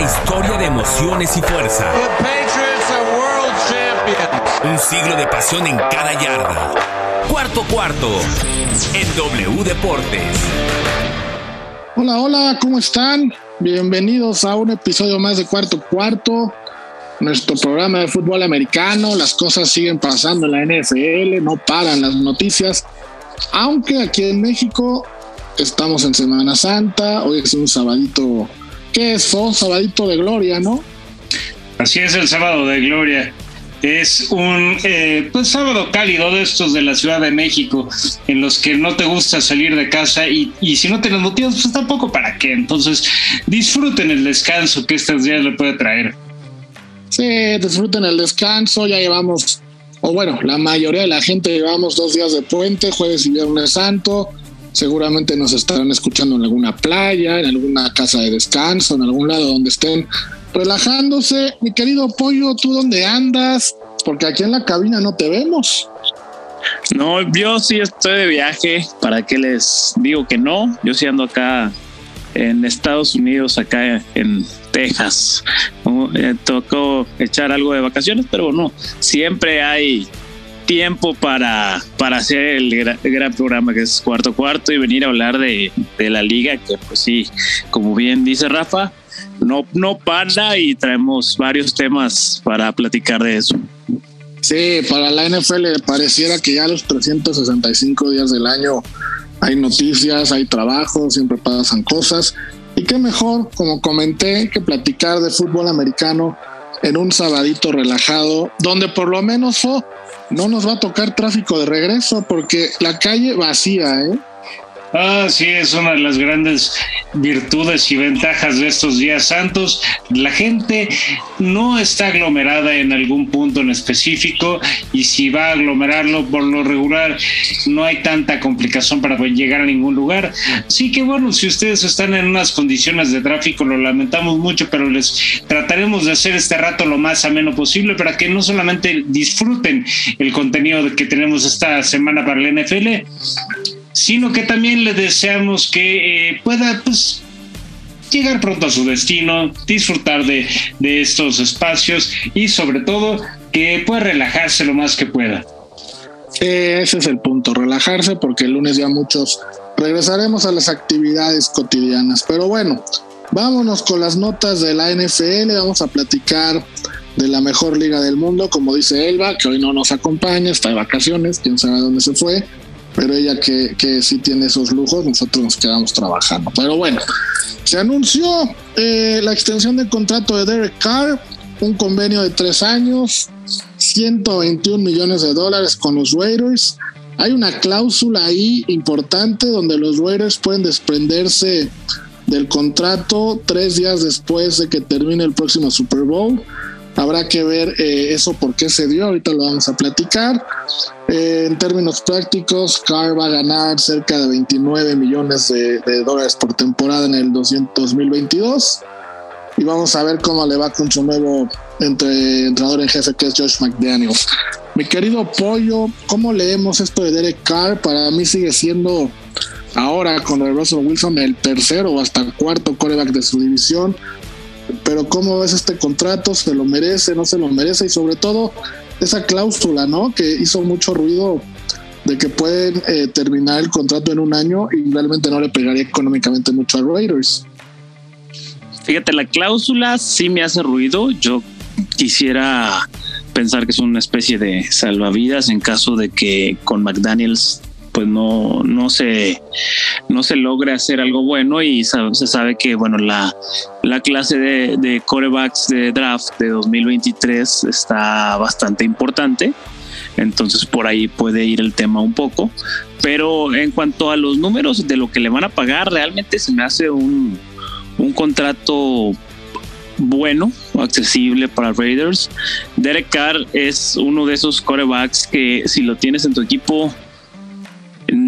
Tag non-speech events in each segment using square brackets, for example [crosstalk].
historia de emociones y fuerza. Un siglo de pasión en cada yarda. Cuarto cuarto en W Deportes. Hola, hola, ¿cómo están? Bienvenidos a un episodio más de Cuarto Cuarto, nuestro programa de fútbol americano. Las cosas siguen pasando en la NFL, no paran las noticias, aunque aquí en México estamos en Semana Santa, hoy es un sabadito, ¿qué es? Un sabadito de gloria, ¿no? Así es el sábado de gloria. Es un eh, pues, sábado cálido de estos de la Ciudad de México, en los que no te gusta salir de casa y, y si no tienes motivos, pues tampoco para qué. Entonces, disfruten el descanso que estos días le puede traer. Sí, disfruten el descanso, ya llevamos, o bueno, la mayoría de la gente llevamos dos días de puente, jueves y viernes santo. Seguramente nos estarán escuchando en alguna playa, en alguna casa de descanso, en algún lado donde estén relajándose. Mi querido Pollo, ¿tú dónde andas? Porque aquí en la cabina no te vemos. No, yo sí estoy de viaje. ¿Para qué les digo que no? Yo sí ando acá en Estados Unidos, acá en Texas. Eh, tocó echar algo de vacaciones, pero no, siempre hay tiempo para, para hacer el gran, programa que es cuarto cuarto y venir a hablar de, de la liga, que pues sí, como bien dice Rafa, no, no para y traemos varios temas para platicar de eso. Sí, para la NFL pareciera que ya los 365 días del año hay noticias, hay trabajo, siempre pasan cosas. Y qué mejor, como comenté, que platicar de fútbol americano en un sabadito relajado, donde por lo menos no nos va a tocar tráfico de regreso, porque la calle vacía, ¿eh? Ah, sí, es una de las grandes virtudes y ventajas de estos días santos. La gente no está aglomerada en algún punto en específico y si va a aglomerarlo por lo regular no hay tanta complicación para llegar a ningún lugar. Sí que bueno, si ustedes están en unas condiciones de tráfico lo lamentamos mucho, pero les trataremos de hacer este rato lo más ameno posible para que no solamente disfruten el contenido que tenemos esta semana para el NFL, sino que también le deseamos que eh, pueda pues, llegar pronto a su destino, disfrutar de, de estos espacios y sobre todo que pueda relajarse lo más que pueda. ese es el punto, relajarse porque el lunes ya muchos regresaremos a las actividades cotidianas. Pero bueno, vámonos con las notas de la NFL, vamos a platicar de la mejor liga del mundo, como dice Elba, que hoy no nos acompaña, está de vacaciones, quién sabe dónde se fue pero ella que, que sí tiene esos lujos, nosotros nos quedamos trabajando. Pero bueno, se anunció eh, la extensión del contrato de Derek Carr, un convenio de tres años, 121 millones de dólares con los Raiders. Hay una cláusula ahí importante donde los Raiders pueden desprenderse del contrato tres días después de que termine el próximo Super Bowl. Habrá que ver eh, eso por qué se dio, ahorita lo vamos a platicar. Eh, en términos prácticos, Carr va a ganar cerca de 29 millones de, dólares por temporada en el 2022. Y vamos a ver cómo le va con su nuevo entre, entrenador en jefe que es Josh McDaniel. Mi querido Pollo, ¿cómo leemos esto de Derek Carr? Para mí sigue siendo ahora con el Russell Wilson el tercero o hasta cuarto coreback de su división pero ¿cómo ves este contrato? ¿Se lo merece? ¿No se lo merece? Y sobre todo esa cláusula, ¿no? Que hizo mucho ruido de que pueden eh, terminar el contrato en un año y realmente no le pegaría económicamente mucho a Raiders. Fíjate, la cláusula sí me hace ruido. Yo quisiera pensar que es una especie de salvavidas en caso de que con McDaniels pues no, no se no se logre hacer algo bueno y se sabe que bueno la, la clase de, corebacks de draft de 2023 está bastante importante entonces por ahí puede ir el tema un poco pero en cuanto a los números de lo que le van a pagar realmente se me hace un, un contrato bueno, accesible para Raiders. Derek Carr es uno de esos corebacks que si lo tienes en tu equipo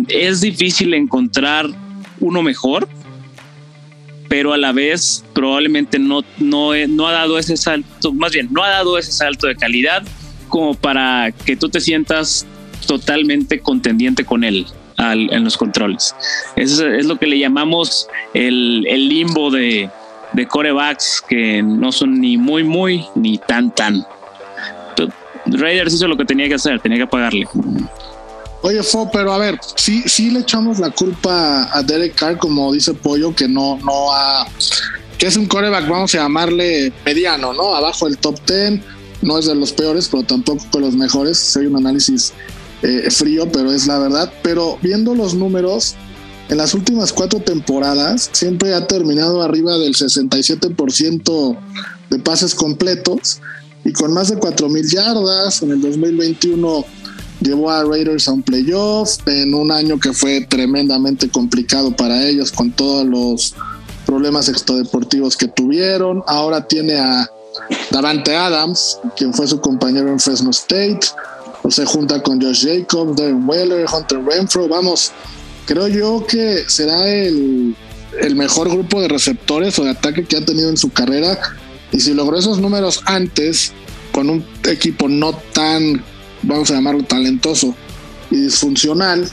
es difícil encontrar uno mejor, pero a la vez probablemente no, no, no ha dado ese salto, más bien, no ha dado ese salto de calidad como para que tú te sientas totalmente contendiente con él en los controles. Eso es, lo que le llamamos el, limbo de, de corebacks que no son ni muy, muy, ni tan, tan. Raiders hizo lo que tenía que hacer, tenía que pagarle. Oye, Fo, pero a ver, sí, sí le echamos la culpa a Derek Carr, como dice Pollo, que no, no ha, que es un coreback, vamos a llamarle mediano, ¿no? Abajo del top 10, no es de los peores, pero tampoco de los mejores. Soy un análisis eh, frío, pero es la verdad. Pero viendo los números, en las últimas cuatro temporadas siempre ha terminado arriba del 67% de pases completos y con más de 4.000 yardas. En el 2021 llevó a Raiders a un playoff en un año que fue tremendamente complicado para ellos con todos los problemas extradeportivos que tuvieron. Ahora tiene a Davante Adams, quien fue su compañero en Fresno State. O se junta con Josh Jacobs, Darren Weller, Hunter Renfro. Vamos, creo yo que será el, el mejor grupo de receptores o de ataque que ha tenido en su carrera. Y si logró esos números antes, con un equipo no tan, vamos a llamarlo, talentoso y disfuncional,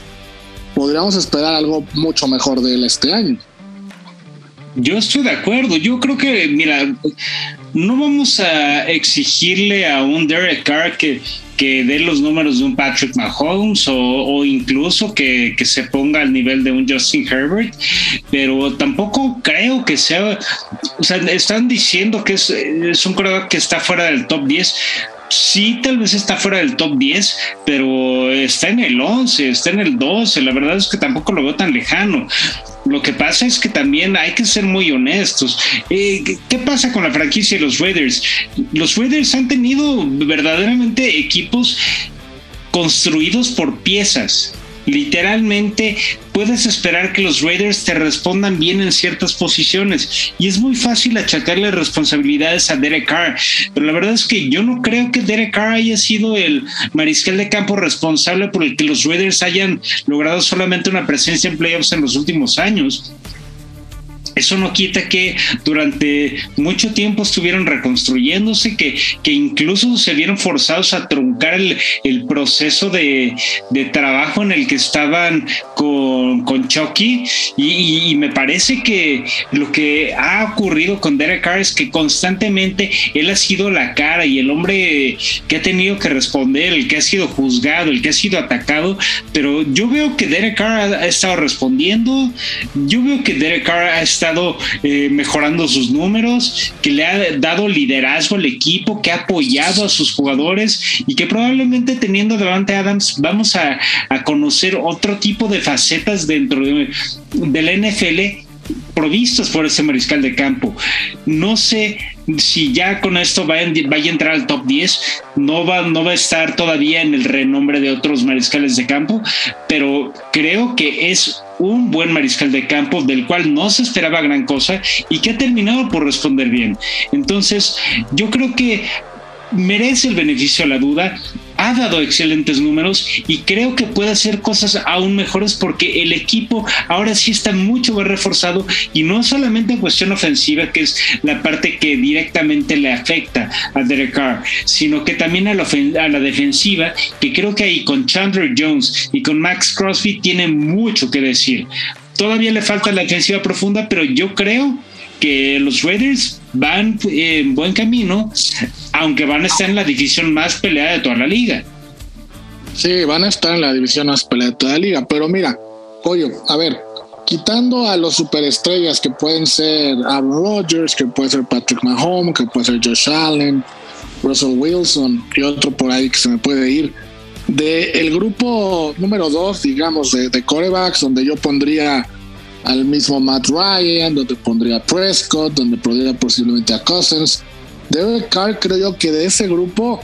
podríamos esperar algo mucho mejor de él este año. Yo estoy de acuerdo. Yo creo que, mira, no vamos a exigirle a un Derek Carr que, que dé los números de un Patrick Mahomes o, incluso que, se ponga al nivel de un Justin Herbert, pero tampoco creo que sea, o sea, están diciendo que es, es un creo que está fuera del top 10 sí, tal vez está fuera del top 10, pero está en el 11, está en el 12. La verdad es que tampoco lo veo tan lejano. Lo que pasa es que también hay que ser muy honestos. Eh, ¿Qué pasa con la franquicia de los Raiders? Los Raiders han tenido verdaderamente equipos construidos por piezas literalmente puedes esperar que los Raiders te respondan bien en ciertas posiciones y es muy fácil achacarle responsabilidades a Derek Carr, pero la verdad es que yo no creo que Derek Carr haya sido el mariscal de campo responsable por el que los Raiders hayan logrado solamente una presencia en playoffs en los últimos años. Eso no quita que durante mucho tiempo estuvieron reconstruyéndose, que, que incluso se vieron forzados a truncar el, el proceso de, de, trabajo en el que estaban con, con Chucky. Y, me parece que lo que ha ocurrido con Derek Carr es que constantemente él ha sido la cara y el hombre que ha tenido que responder, el que ha sido juzgado, el que ha sido atacado. Pero yo veo que Derek Carr ha, ha estado respondiendo. Yo veo que Derek Carr ha estado eh, mejorando sus números, que le ha dado liderazgo al equipo, que ha apoyado a sus jugadores y que probablemente teniendo delante Adams vamos a, conocer otro tipo de facetas dentro de, del NFL provistos por ese mariscal de campo. No sé si ya con esto vaya, a entrar al top 10, no va, no va a estar todavía en el renombre de otros mariscales de campo, pero creo que es un buen mariscal de campo del cual no se esperaba gran cosa y que ha terminado por responder bien. Entonces, yo creo que merece el beneficio a la duda, ha dado excelentes números y creo que puede hacer cosas aún mejores porque el equipo ahora sí está mucho más reforzado y no solamente en cuestión ofensiva, que es la parte que directamente le afecta a Derek Carr, sino que también a la, a la defensiva, que creo que ahí con Chandler Jones y con Max Crosby tiene mucho que decir. Todavía le falta la defensiva profunda, pero yo creo que los Raiders van en buen camino, aunque van a estar en la división más peleada de toda la liga. Sí, van a estar en la división más peleada de toda la liga, pero mira, pollo, a ver, quitando a los superestrellas que pueden ser Aaron Rodgers, que puede ser Patrick Mahomes, que puede ser Josh Allen, Russell Wilson y otro por ahí que se me puede ir. De grupo número dos, digamos, de, de corebacks, donde yo pondría al mismo Matt Ryan, donde pondría Prescott, donde pondría posiblemente a Cousins. Derek Carr creo yo que de ese grupo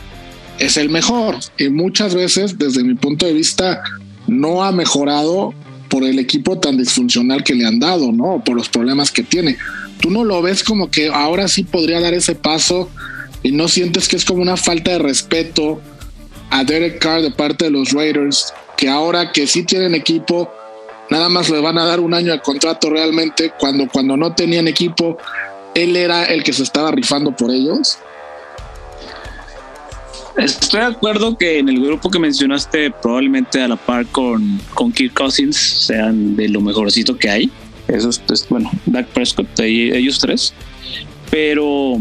es el mejor y muchas veces desde mi punto de vista no ha mejorado por el equipo tan disfuncional que le han dado, ¿no? Por los problemas que tiene. Tú no lo ves como que ahora sí podría dar ese paso y no sientes que es como una falta de respeto a Derek Carr de parte de los Raiders, que ahora que sí tienen equipo, nada más le van a dar un año de contrato realmente cuando, cuando no tenían equipo, él era el que se estaba rifando por ellos. Estoy de acuerdo que en el grupo que mencionaste, probablemente a la par con, con Kirk Cousins, sean de lo mejorcito que hay. Eso es, bueno, Dak Prescott, ellos tres. pero,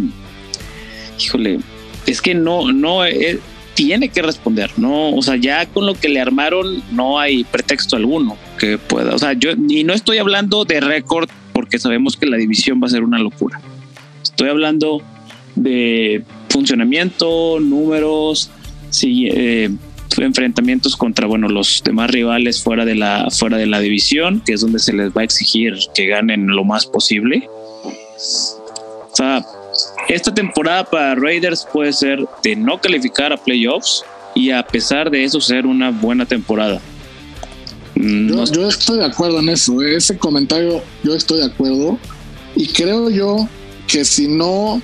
híjole, es que no, no, eh, tiene que responder, no, o sea, ya con lo que le armaron no hay pretexto alguno que pueda, o sea, yo, y no estoy hablando de récord porque sabemos que la división va a ser una locura. Estoy hablando de funcionamiento, números, sí, eh, enfrentamientos contra bueno los demás rivales fuera de la fuera de la división, que es donde se les va a exigir que ganen lo más posible. O sea, esta temporada para Raiders puede ser de no calificar a playoffs y a pesar de eso ser una buena temporada. Yo, yo estoy de acuerdo en eso, ¿eh? ese comentario yo estoy de acuerdo y creo yo que si no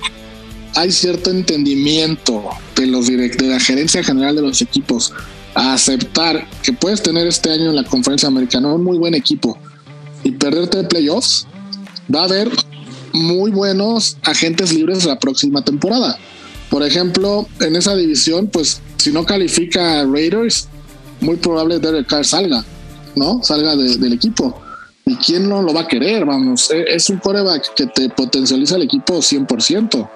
hay cierto entendimiento de los de la gerencia general de los equipos a aceptar que puedes tener este año en la conferencia americana un muy buen equipo y perderte de playoffs, va a haber muy buenos agentes libres la próxima temporada. Por ejemplo, en esa división, pues si no califica Raiders, muy probable Derek Carr salga, ¿no? Salga del equipo. ¿Y quién no lo va a querer? Vamos, e, es un coreback que te potencializa el equipo 100%.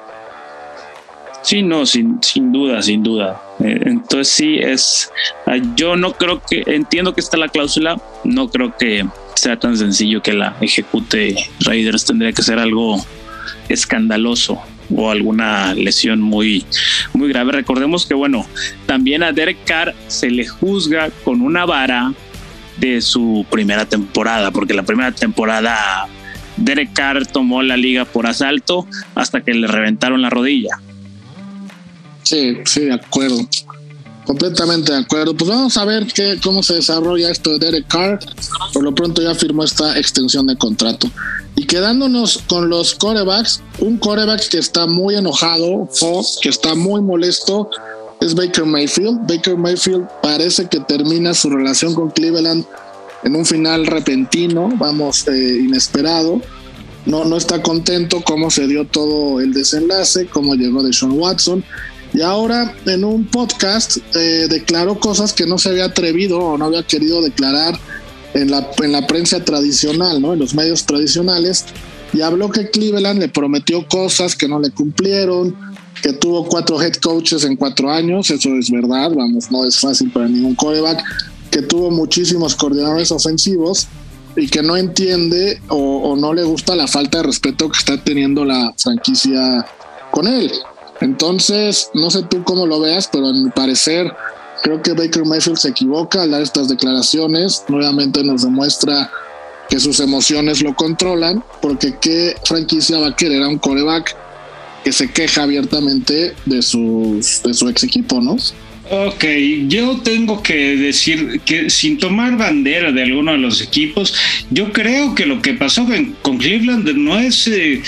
Sí, no, sin, sin duda, sin duda. Eh, entonces sí, es, ah, yo no creo que, entiendo que está la cláusula, no creo que sea tan sencillo que la ejecute Raiders, tendría que ser algo escandaloso o alguna lesión muy, muy grave. Recordemos que, bueno, también a Derek Carr se le juzga con una vara de su primera temporada, porque la primera temporada Derek Carr tomó la liga por asalto hasta que le reventaron la rodilla. Sí, sí, de acuerdo. Completamente de acuerdo. Pues vamos a ver qué, cómo se desarrolla esto de Derek Carr. Por lo pronto ya firmó esta extensión de contrato. Y quedándonos con los corebacks, un coreback que está muy enojado, que está muy molesto, es Baker Mayfield. Baker Mayfield parece que termina su relación con Cleveland en un final repentino, vamos, eh, inesperado. No, no está contento cómo se dio todo el desenlace, cómo llegó de Sean Watson y ahora en un podcast eh, declaró cosas que no se había atrevido o no había querido declarar en la, en la prensa tradicional, ¿no? En los medios tradicionales. Y habló que Cleveland le prometió cosas que no le cumplieron, que tuvo cuatro head coaches en cuatro años, eso es verdad, vamos, no es fácil para ningún coreback, que tuvo muchísimos coordinadores ofensivos y que no entiende o, o no le gusta la falta de respeto que está teniendo la franquicia con él. Entonces, no sé tú cómo lo veas, pero en mi parecer, creo que Baker Mayfield se equivoca al dar estas declaraciones. Nuevamente nos demuestra que sus emociones lo controlan, porque qué franquicia va a querer a un coreback que se queja abiertamente de, sus, de su ex equipo, ¿no? Ok, yo tengo que decir que sin tomar bandera de alguno de los equipos, yo creo que lo que pasó con, Cleveland no es eh,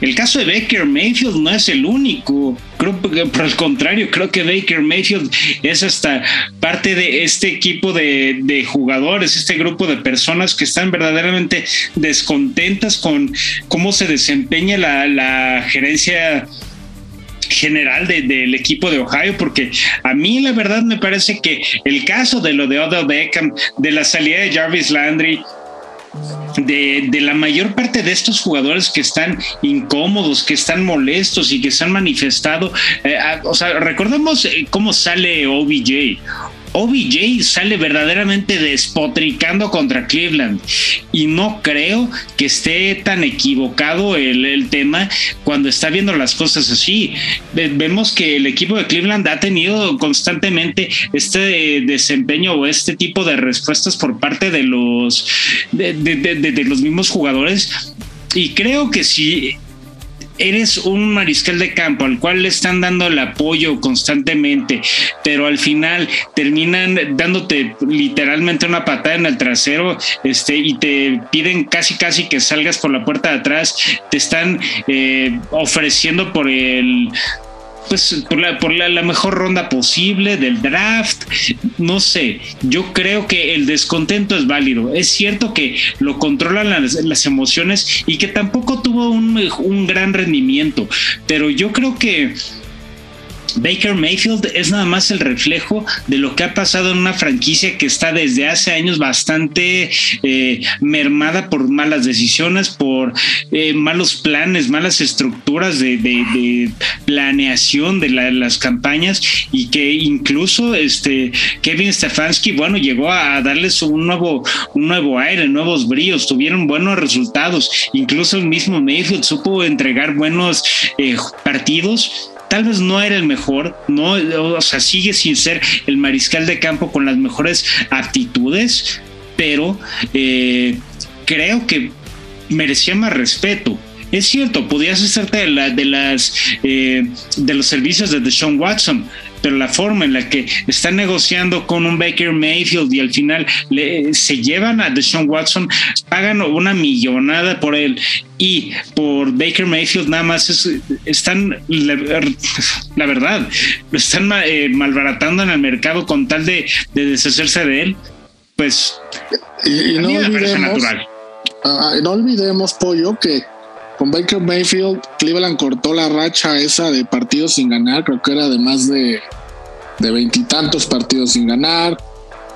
el caso de Baker Mayfield no es el único. Creo por el contrario, creo que Baker Mayfield es hasta parte de este equipo de, jugadores, este grupo de personas que están verdaderamente descontentas con cómo se desempeña la, gerencia general del equipo de Ohio, porque a mí la verdad me parece que el caso de lo de Odell Beckham, de la salida de Jarvis Landry, de, la mayor parte de estos jugadores que están incómodos, que están molestos y que se han manifestado. Eh, o sea, recordemos eh, cómo sale OBJ. OBJ sale verdaderamente despotricando contra Cleveland y no creo que esté tan equivocado el, tema cuando está viendo las cosas así. Vemos que el equipo de Cleveland ha tenido constantemente este desempeño o este tipo de respuestas por parte de los, de, de los mismos jugadores y creo que si eres un mariscal de campo al cual le están dando el apoyo constantemente, pero al final terminan dándote literalmente una patada en el trasero este, y te piden casi casi que salgas por la puerta de atrás, te están eh, ofreciendo por el pues por la, por la, mejor ronda posible del draft. No sé, yo creo que el descontento es válido. Es cierto que lo controlan las, emociones y que tampoco tuvo un, un gran rendimiento, pero yo creo que Baker Mayfield es nada más el reflejo de lo que ha pasado en una franquicia que está desde hace años bastante eh, mermada por malas decisiones, por eh, malos planes, malas estructuras de, planeación de las campañas y que incluso este Kevin Stefanski, bueno, llegó a darles un nuevo, un nuevo aire, nuevos bríos, tuvieron buenos resultados, incluso el mismo Mayfield supo entregar buenos eh, partidos tal vez no era el mejor, no, o sea, sigue sin ser el mariscal de campo con las mejores aptitudes, pero eh, creo que merecía más respeto. Es cierto, podías hacerte de, la, de las eh, de los servicios de Deshaun Watson, pero la forma en la que están negociando con un Baker Mayfield y al final le, se llevan a Deshaun Watson, pagan una millonada por él y por Baker Mayfield nada más están, la, verdad, lo están eh, malbaratando en el mercado con tal de, deshacerse de él, pues y, no, olvidemos, ah, no olvidemos, Pollo, que con Baker Mayfield, Cleveland cortó la racha esa de partidos sin ganar, creo que era de más de veintitantos partidos sin ganar.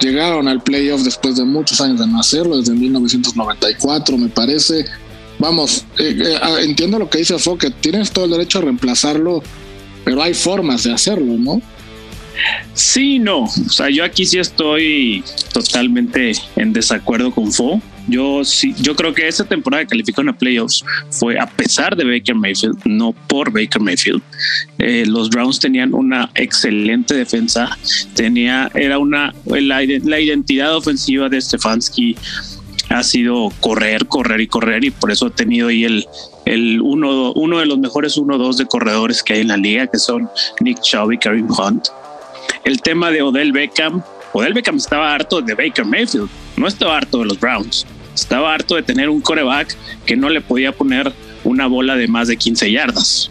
Llegaron al playoff después de muchos años de no hacerlo, desde 1994 me parece. Vamos, eh, eh, entiendo lo que dice Fo, que tienes todo el derecho a reemplazarlo, pero hay formas de hacerlo, ¿no? Sí, no. O sea, yo aquí sí estoy totalmente en desacuerdo con Fo. Yo sí, yo creo que esa temporada que calificó a playoffs fue a pesar de Baker Mayfield, no por Baker Mayfield. Eh, los Browns tenían una excelente defensa, tenía, era una la, identidad ofensiva de Stefanski ha sido correr, correr y correr y por eso ha tenido ahí el, el uno, uno de los mejores 1-2 de corredores que hay en la liga, que son Nick Chubb y Kareem Hunt. El tema de Odell Beckham, Odell Beckham estaba harto de Baker Mayfield, no estaba harto de los Browns. Estaba harto de tener un coreback que no le podía poner una bola de más de 15 yardas.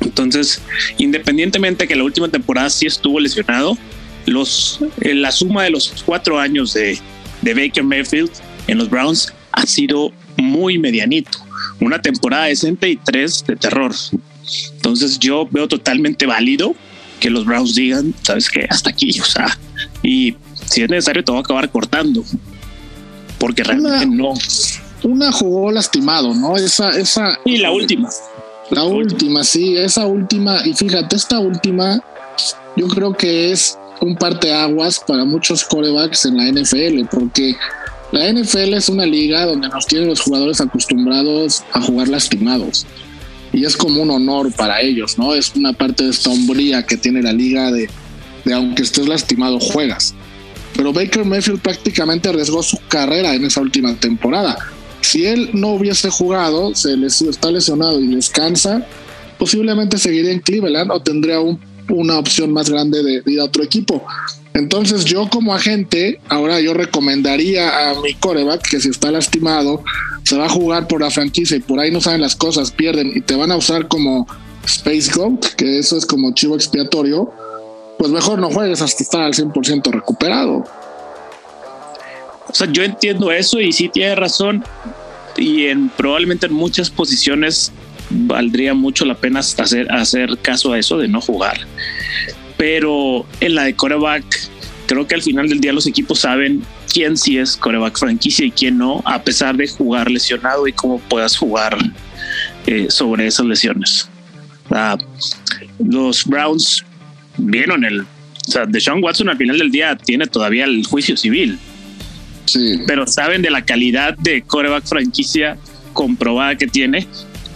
Entonces, independientemente que la última temporada sí estuvo lesionado, los, eh, la suma de los cuatro años de, de Baker Mayfield en los Browns ha sido muy medianito. Una temporada decente y tres de terror. Entonces yo veo totalmente válido que los Browns digan, sabes que hasta aquí, o sea, y si es necesario te voy a acabar cortando porque realmente no. Una jugó lastimado, ¿no? Esa, esa. Y la última. La última, sí, esa última. Y fíjate, esta última, yo creo que es un parteaguas para muchos corebacks en la NFL, porque la NFL es una liga donde nos tienen los jugadores acostumbrados a jugar lastimados. Y es como un honor para ellos, ¿no? Es una parte de esta hombría que tiene la liga de, de aunque estés lastimado, juegas pero Baker Mayfield prácticamente arriesgó su carrera en esa última temporada. Si él no hubiese jugado, se está lesionado y descansa, posiblemente seguiría en Cleveland o tendría una opción más grande de, ir a otro equipo. Entonces yo como agente, ahora yo recomendaría a mi coreback que si está lastimado, se va a jugar por la franquicia y por ahí no saben las cosas, pierden y te van a usar como Space Goat, que eso es como chivo expiatorio, pues mejor no juegues hasta estar al 100% recuperado. O sea, yo entiendo eso y sí tiene razón. Y en probablemente en muchas posiciones valdría mucho la pena hacer, hacer caso a eso de no jugar. Pero en la de coreback, creo que al final del día los equipos saben quién sí es coreback franquicia y quién no, a pesar de jugar lesionado y cómo puedas jugar eh, sobre esas lesiones. los Browns vieron el. O sea, Deshaun Watson al final del día tiene todavía el juicio civil. Sí. Pero saben de la calidad de coreback franquicia comprobada que tiene,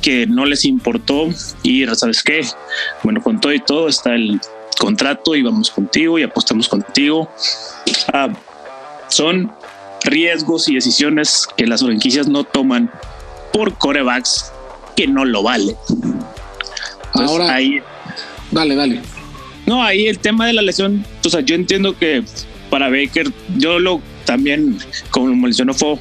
que no les importó y ¿sabes qué? Bueno, con todo y todo está el contrato y vamos contigo y apostamos contigo. Ah, son riesgos y decisiones que las franquicias no toman por corebacks que no lo valen. Ahora, ahí, dale, dale. No, ahí el tema de la lesión, o sea, yo entiendo que para Baker, yo lo también, como mencionó fue,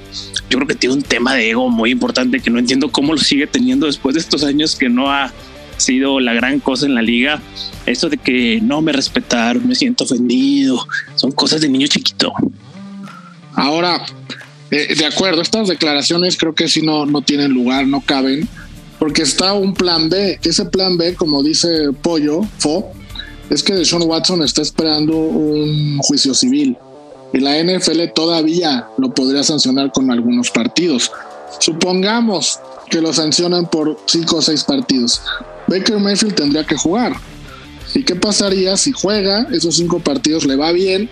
yo creo que tiene un tema de ego muy importante que no entiendo cómo lo sigue teniendo después de estos años que no ha sido la gran cosa en la liga. Esto de que no me respetaron, me siento ofendido, son cosas de niño chiquito. Ahora, eh, de acuerdo, estas declaraciones creo que sí no, no tienen lugar, no caben, porque está un plan B. Ese plan B, como dice Pollo, Fo, es que Deshaun Watson está esperando un juicio civil y la NFL todavía lo podría sancionar con algunos partidos. Supongamos que lo sancionan por cinco o seis partidos. Baker Mayfield tendría que jugar. ¿Y qué pasaría si juega esos cinco partidos, le va bien?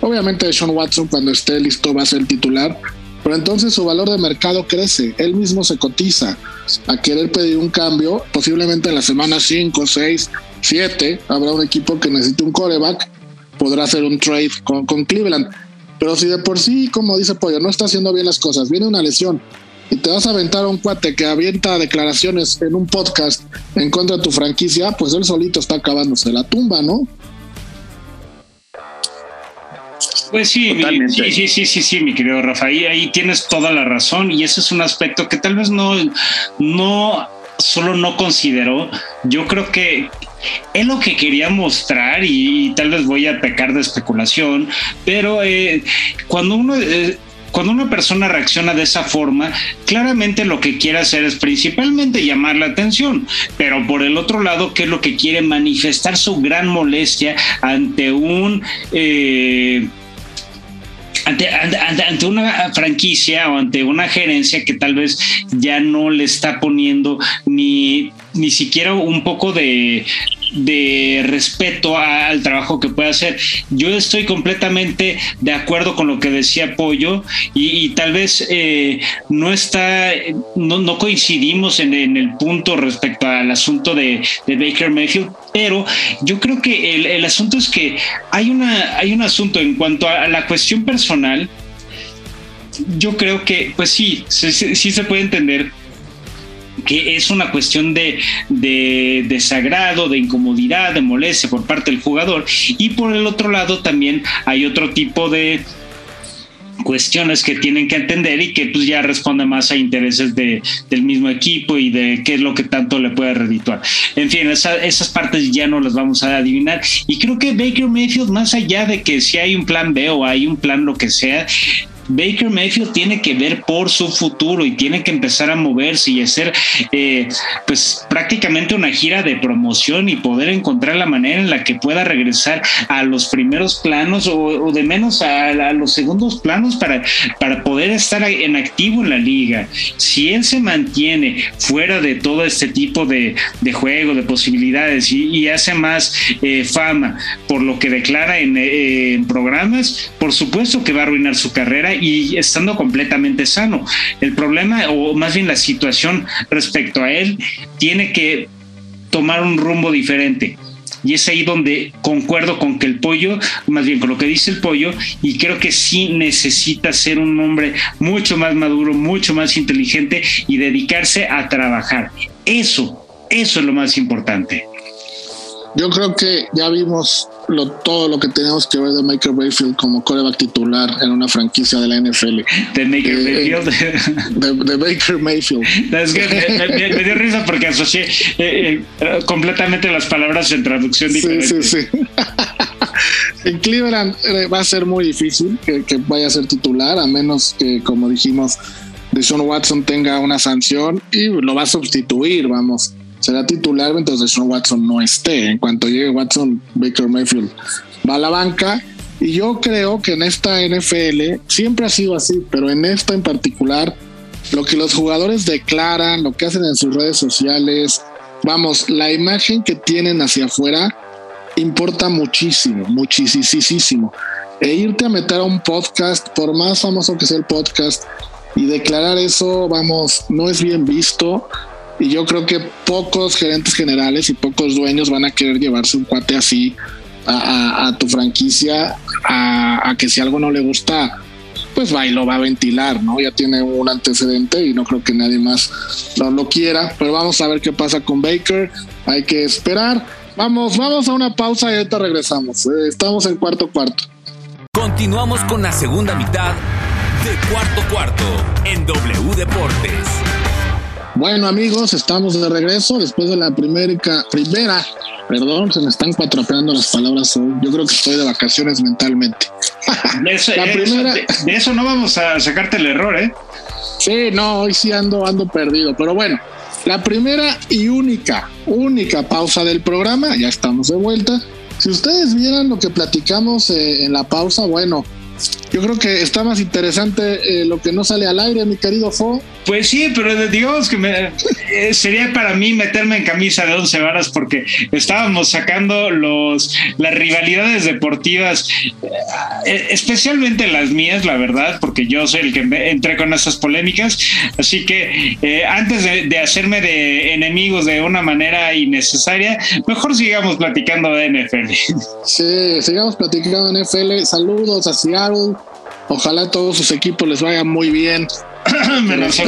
Obviamente Sean Watson cuando esté listo va a ser titular, pero entonces su valor de mercado crece, él mismo se cotiza a querer pedir un cambio, posiblemente en la semana 5, 6, 7 habrá un equipo que necesite un coreback, podrá hacer un trade con, con Cleveland. Pero si de por sí, como dice Pollo, no está haciendo bien las cosas, viene una lesión y te vas a aventar a un cuate que avienta declaraciones en un podcast en contra de tu franquicia, pues él solito está acabándose la tumba, ¿no? Pues sí, sí, sí, sí, sí, sí, mi querido Rafa, ahí, ahí tienes toda la razón y ese es un aspecto que tal vez no, no, solo no consideró. Yo creo que es lo que quería mostrar y, tal vez voy a pecar de especulación, pero eh, cuando uno... Eh, cuando una persona reacciona de esa forma, claramente lo que quiere hacer es principalmente llamar la atención, pero por el otro lado, ¿qué es lo que quiere? Manifestar su gran molestia ante un... Eh, ante, ante, una franquicia o ante una gerencia que tal vez ya no le está poniendo ni, ni siquiera un poco de, de respeto al trabajo que puede hacer. Yo estoy completamente de acuerdo con lo que decía Pollo y, tal vez eh, no está, no, coincidimos en, el punto respecto al asunto de, Baker Mayfield, pero yo creo que el, asunto es que hay, una, hay un asunto en cuanto a la cuestión personal. Yo creo que, pues sí, sí se puede entender que es una cuestión de, desagrado, de incomodidad, de molestia por parte del jugador. Y por el otro lado también hay otro tipo de cuestiones que tienen que entender y que pues ya responde más a intereses de, del mismo equipo y de qué es lo que tanto le puede redituar. En fin, esas partes ya no las vamos a adivinar. Y creo que Baker Mayfield, más allá de que si hay un plan B o hay un plan lo que sea, Baker Mayfield tiene que ver por su futuro y tiene que empezar a moverse y hacer eh, pues prácticamente una gira de promoción y poder encontrar la manera en la que pueda regresar a los primeros planos o, de menos a, los segundos planos para, para poder estar en activo en la liga. Si él se mantiene fuera de todo este tipo de, juego, de posibilidades y, hace más eh, fama por lo que declara en, eh, en programas, por supuesto que va a arruinar su carrera y estando completamente sano. El problema, o más bien la situación respecto a él, tiene que tomar un rumbo diferente. Y es ahí donde concuerdo con que el pollo, más bien con lo que dice el pollo, y creo que sí necesita ser un hombre mucho más maduro, mucho más inteligente y dedicarse a trabajar. Eso, eso es lo más importante. Yo creo que ya vimos lo, todo lo que tenemos que ver de Michael Bayfield como coreback titular en una franquicia de la NFL. De Baker eh, Mayfield. De, Baker Mayfield. Es que me, dio risa porque asocié eh, eh, completamente las palabras en traducción diferente. Sí, sí, [laughs] sí. en Cleveland va a ser muy difícil que, que, vaya a ser titular, a menos que, como dijimos, Deshaun Watson tenga una sanción y lo va a sustituir, vamos será titular mientras Sean Watson no esté. En cuanto llegue Watson, Baker Mayfield va a la banca. Y yo creo que en esta NFL siempre ha sido así, pero en esta en particular, lo que los jugadores declaran, lo que hacen en sus redes sociales, vamos, la imagen que tienen hacia afuera importa muchísimo, muchísimo. E irte a meter a un podcast, por más famoso que sea el podcast, y declarar eso, vamos, no es bien visto y yo creo que pocos gerentes generales y pocos dueños van a querer llevarse un cuate así a, tu franquicia, a, que si algo no le gusta, pues va y lo va a ventilar, ¿no? Ya tiene un antecedente y no creo que nadie más lo, lo quiera, pero vamos a ver qué pasa con Baker, hay que esperar. Vamos, vamos a una pausa y ahorita regresamos. Eh, estamos en cuarto cuarto. Continuamos con la segunda mitad de cuarto cuarto en W Deportes. Bueno amigos, estamos de regreso después de la primera, primera, perdón, se me están cuatropeando las palabras hoy. Yo creo que estoy de vacaciones mentalmente. De eso, la primera... de, eso no vamos a sacarte el error, ¿eh? Sí, no, hoy sí ando, ando perdido, pero bueno, la primera y única, única pausa del programa, ya estamos de vuelta, Si ustedes vieran lo que platicamos eh, en la pausa, bueno, yo creo que está más interesante eh, lo que no sale al aire, mi querido Fo. Pues sí, pero digamos que me, eh, sería para mí meterme en camisa de once varas porque estábamos sacando los las rivalidades deportivas, eh, especialmente las mías, la verdad, porque yo soy el que entré con esas polémicas. Así que antes de, de, hacerme de enemigos de una manera innecesaria, mejor sigamos platicando de NFL. Sí, sigamos platicando de NFL. Saludos a Seattle. Ojalá a todos sus equipos les vaya muy bien. [clears throat] Los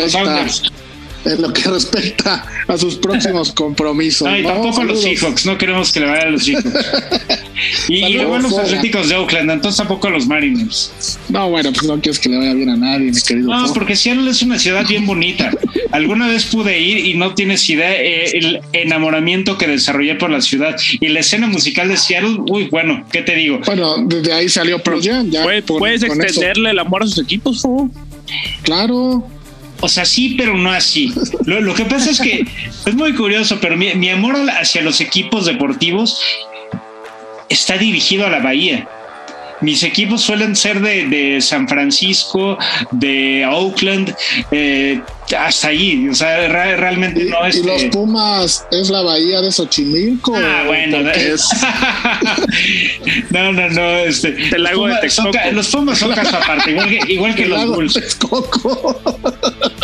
en lo que respecta a sus próximos compromisos. Ay, tampoco a los Seahawks, no queremos que le vaya a los Seahawks. [laughs] y, y luego a los Atléticos de Oakland, entonces tampoco a los Mariners. No, bueno, pues no quieres que le vaya bien a nadie, mi querido. No, porque Seattle es una ciudad bien bonita. Alguna vez pude ir y no tienes idea eh, el enamoramiento que desarrollé por la ciudad. Y la escena musical de Seattle, uy, bueno, ¿qué te digo? Bueno, desde ahí salió Pro Jam. Ya ¿Puedes, por, ¿puedes extenderle el amor a sus equipos, Fo? Claro. O sea, sí, pero no así. Lo, que pasa es que es muy curioso, pero mi, mi, amor hacia los equipos deportivos está dirigido a la bahía. Mis equipos suelen ser de, de San Francisco, de Oakland, eh, hasta ahí. O sea, re, realmente y, no es. Y los Pumas es la bahía de Xochimilco. Ah, bueno. Es... [laughs] no, no, no. Este, el lago de Texcoco. Son, los Pumas son caso aparte, igual que, igual que el los lago Bulls. De Texcoco. [laughs]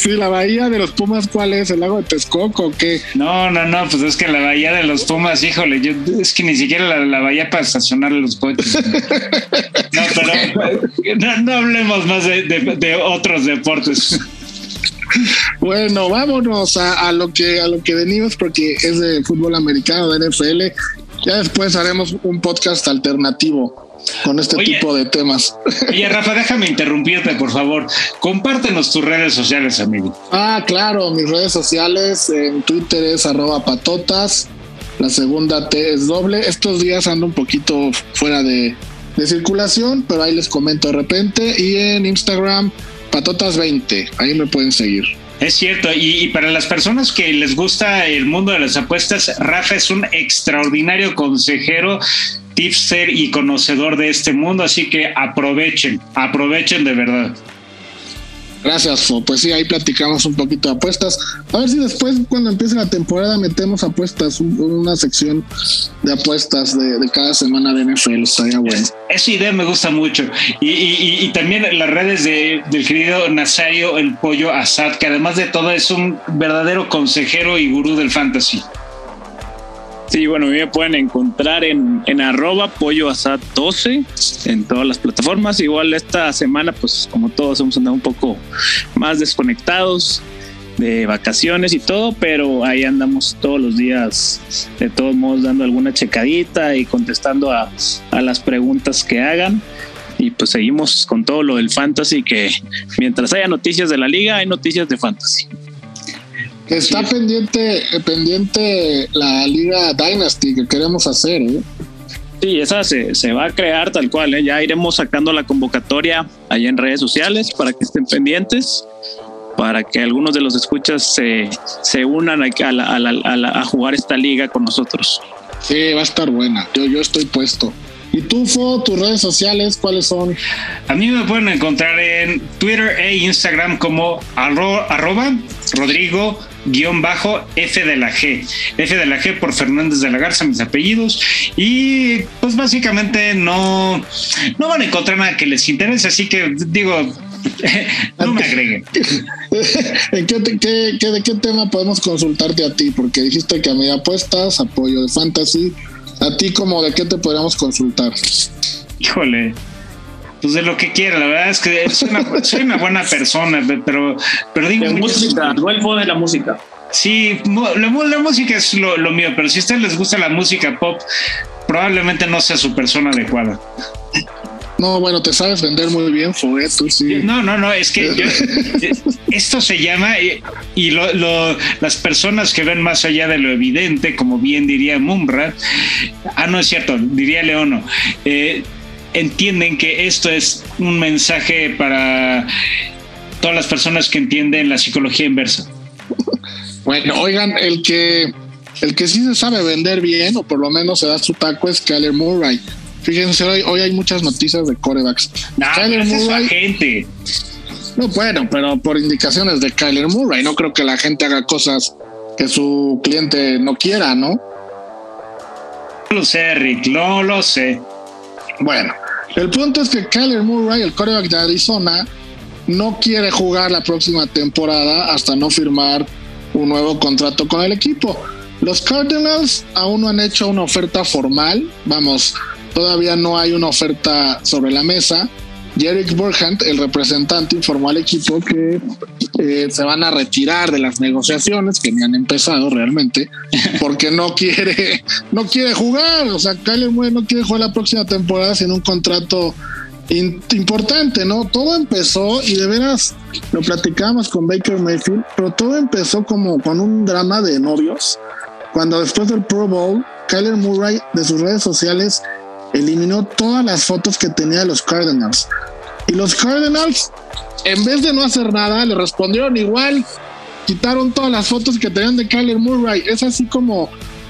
Sí, la bahía de los Pumas, ¿cuál es? ¿El lago de Texcoco o qué? No, no, no, pues es que la bahía de los Pumas, híjole, yo, es que ni siquiera la, la bahía para estacionar los coches. [laughs] No, pero no, no hablemos más de, de, de, otros deportes. Bueno, vámonos a, a, lo que a lo que venimos porque es de fútbol americano, de NFL. Ya después haremos un podcast alternativo con este oye, tipo de temas. [laughs] Oye, Rafa, déjame interrumpirte, por favor. Compártenos tus redes sociales, amigo. Ah, claro, mis redes sociales en Twitter es arroba patotas. La segunda T es doble. Estos días ando un poquito fuera de, de circulación, pero ahí les comento de repente. Y en Instagram, patotas20. Ahí me pueden seguir. Es cierto, y, para las personas que les gusta el mundo de las apuestas, Rafa es un extraordinario consejero, tipster y conocedor de este mundo, así que aprovechen, aprovechen de verdad. Gracias, Fo. Pues sí, ahí platicamos un poquito de apuestas. A ver si después, cuando empiece la temporada, metemos apuestas, una sección de apuestas de, de cada semana de NFL. Estaría bueno. Esa idea me gusta mucho. Y, y, y también las redes de, del querido Nazario, el pollo Asad, que además de todo es un verdadero consejero y gurú del fantasy. Sí, bueno, me pueden encontrar en, en arroba pollo asad 12 en todas las plataformas. Igual esta semana, pues como todos hemos andado un poco más desconectados de vacaciones y todo, pero ahí andamos todos los días, de todos modos, dando alguna checadita y contestando a, a las preguntas que hagan. Y pues seguimos con todo lo del fantasy, que mientras haya noticias de la liga, hay noticias de fantasy. Está sí. pendiente, pendiente la Liga Dynasty que queremos hacer. ¿eh? Sí, esa se, se, va a crear tal cual. ¿eh? Ya iremos sacando la convocatoria allá en redes sociales para que estén pendientes, para que algunos de los escuchas se, se unan a, a, la, a, la, a, jugar esta liga con nosotros. Sí, va a estar buena. Yo, yo estoy puesto. ¿Y tú, Fo, tus redes sociales, cuáles son? A mí me pueden encontrar en Twitter e Instagram como arro, arroba Rodrigo guion bajo F de la G. F de la G por Fernández de la Garza, mis apellidos. Y pues básicamente no, no van a encontrar nada que les interese, así que digo, [laughs] no me agreguen. [laughs] ¿En qué, qué, qué, ¿De qué tema podemos consultarte a ti? Porque dijiste que a mí apuestas, apoyo de fantasy. ¿A ti como de qué te podríamos consultar? Híjole, pues de lo que quiera, la verdad es que soy una, [laughs] soy una buena persona, pero, pero digo... De música, el de la música. Sí, la, la música es lo, lo, mío, pero si a ustedes les gusta la música pop, probablemente no sea su persona adecuada. No, bueno, te sabes vender muy bien, Fue, tú sí. No, no, no, es que yo, [laughs] esto se llama, y, y lo, lo, las personas que ven más allá de lo evidente, como bien diría Mumra, ah, no es cierto, diría Leono, eh, entienden que esto es un mensaje para todas las personas que entienden la psicología inversa. Bueno, oigan, el que El que sí se sabe vender bien, o por lo menos se da su taco, es Kyler Murray. Fíjense, hoy, hoy hay muchas noticias de corebacks. No, Kyler Murray. gente. No, bueno, pero por indicaciones de Kyler Murray, no creo que la gente haga cosas que su cliente no quiera, ¿no? No lo sé, Rick, no lo sé. Bueno, el punto es que Kyler Murray, el coreback de Arizona, no quiere jugar la próxima temporada hasta no firmar un nuevo contrato con el equipo. Los Cardinals aún no han hecho una oferta formal, vamos, todavía no hay una oferta sobre la mesa. Jerick Burkhardt, el representante, informó al equipo que eh, se van a retirar de las negociaciones que ni han empezado realmente, [laughs] porque no quiere, no quiere jugar. O sea, Kyler Murray no quiere jugar la próxima temporada sin un contrato importante, ¿no? Todo empezó y de veras lo platicamos con Baker Mayfield, pero todo empezó como con un drama de novios. Cuando después del Pro Bowl, Kyler Murray de sus redes sociales eliminó todas las fotos que tenía de los Cardinals. Y los Cardinals, en vez de no hacer nada, le respondieron igual. Quitaron todas las fotos que tenían de Kyler Murray. Es así como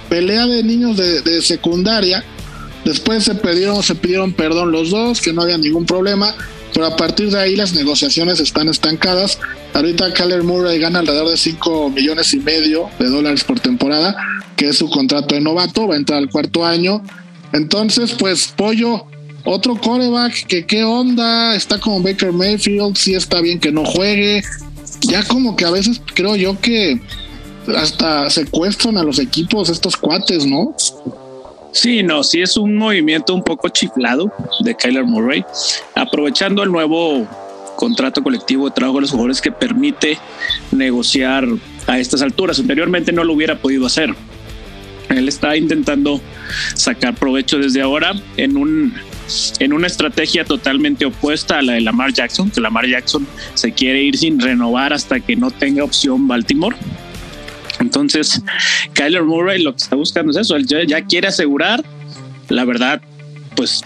pelea de niños de, secundaria. Después se pidieron, se pidieron perdón los dos, que no había ningún problema. Pero a partir de ahí las negociaciones están estancadas. Ahorita Kyler Murray gana alrededor de 5 millones y medio de dólares por temporada, que es su contrato de novato, va a entrar al cuarto año. Entonces, pues Pollo, otro coreback que qué onda, está como Baker Mayfield, sí está bien que no juegue. Ya como que a veces creo yo que hasta secuestran a los equipos estos cuates, ¿no? Sí, no, sí es un movimiento un poco chiflado de Kyler Murray, aprovechando el nuevo contrato colectivo de trabajo de los jugadores que permite negociar a estas alturas. Anteriormente no lo hubiera podido hacer. Él está intentando sacar provecho desde ahora en un en una estrategia totalmente opuesta a la de Lamar Jackson, que Lamar Jackson se quiere ir sin renovar hasta que no tenga opción Baltimore. Entonces, Kyler Murray lo que está buscando es eso, él ya quiere asegurar, la verdad, pues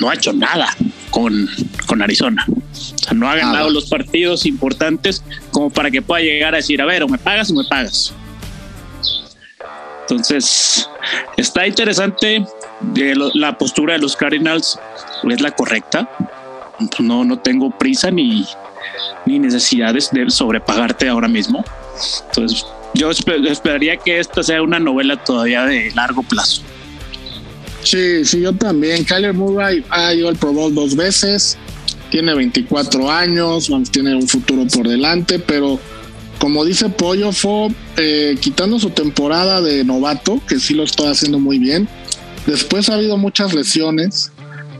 no ha hecho nada con, con Arizona. O sea, no ha ganado los partidos importantes como para que pueda llegar a decir, a ver, o me pagas o me pagas. Entonces, está interesante. Eh, la postura de los Cardinals es la correcta. No, no tengo prisa ni, ni necesidades de sobrepagarte ahora mismo. Entonces, yo esperaría que esta sea una novela todavía de largo plazo. Sí, sí, yo también. Kyler Murray ha ido al Pro Bowl dos veces, tiene 24 años, tiene un futuro por delante, pero como dice Pollo, fue eh, quitando su temporada de novato, que sí lo está haciendo muy bien. Después ha habido muchas lesiones,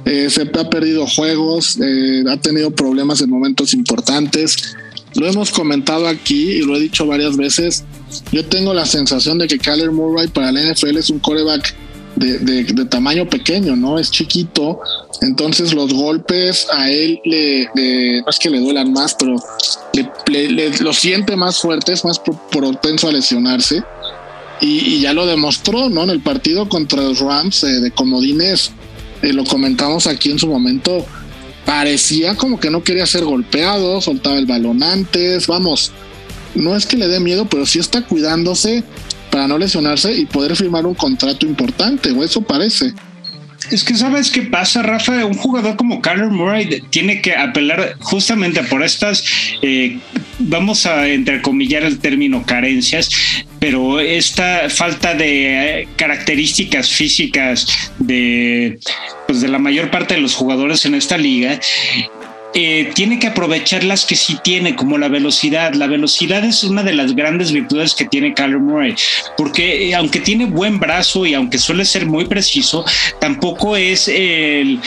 eh, se ha perdido juegos, eh, ha tenido problemas en momentos importantes. Lo hemos comentado aquí y lo he dicho varias veces. Yo tengo la sensación de que Kyler Murray para la NFL es un coreback de, tamaño pequeño, ¿no? Es chiquito, entonces los golpes a él le, no es que le duelan más, pero le, lo siente más fuerte, es más propenso a lesionarse. Y, ya lo demostró, ¿no? En el partido contra los Rams eh, de Comodines, eh, lo comentamos aquí en su momento, parecía como que no quería ser golpeado, soltaba el balón antes, vamos, no es que le dé miedo, pero sí está cuidándose para no lesionarse y poder firmar un contrato importante, o eso parece. Es que sabes qué pasa, Rafa, un jugador como Kyler Murray tiene que apelar justamente por estas, eh, vamos a entrecomillar el término carencias, pero esta falta de eh, características físicas de, pues de la mayor parte de los jugadores en esta liga eh, tiene que aprovechar las que sí tiene, como la velocidad. La velocidad es una de las grandes virtudes que tiene Kyler Murray, porque eh, aunque tiene buen brazo y aunque suele ser muy preciso, tampoco es el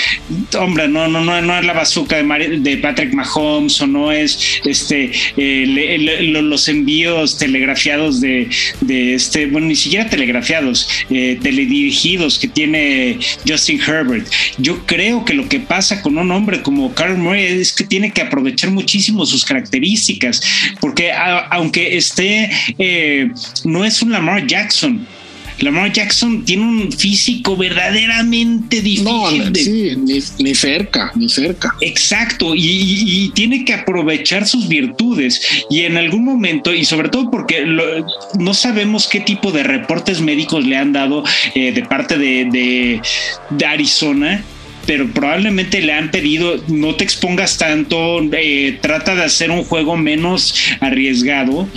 hombre, no, no, no, no es la bazooka de, Patrick Mahomes o no es este los envíos telegrafiados de, este, bueno, ni siquiera telegrafiados, eh, teledirigidos que tiene Justin Herbert. Yo creo que lo que pasa con un hombre como Kyler Murray es que tiene que aprovechar muchísimo sus características, porque aunque esté, eh, no es un Lamar Jackson, Lamar Jackson tiene un físico verdaderamente difícil. No, sí, ni, cerca, ni cerca. Exacto, y, tiene que aprovechar sus virtudes. Y en algún momento, y sobre todo porque no sabemos qué tipo de reportes médicos le han dado eh, de parte de, de Arizona pero probablemente le han pedido no te expongas tanto, eh, trata de hacer un juego menos arriesgado.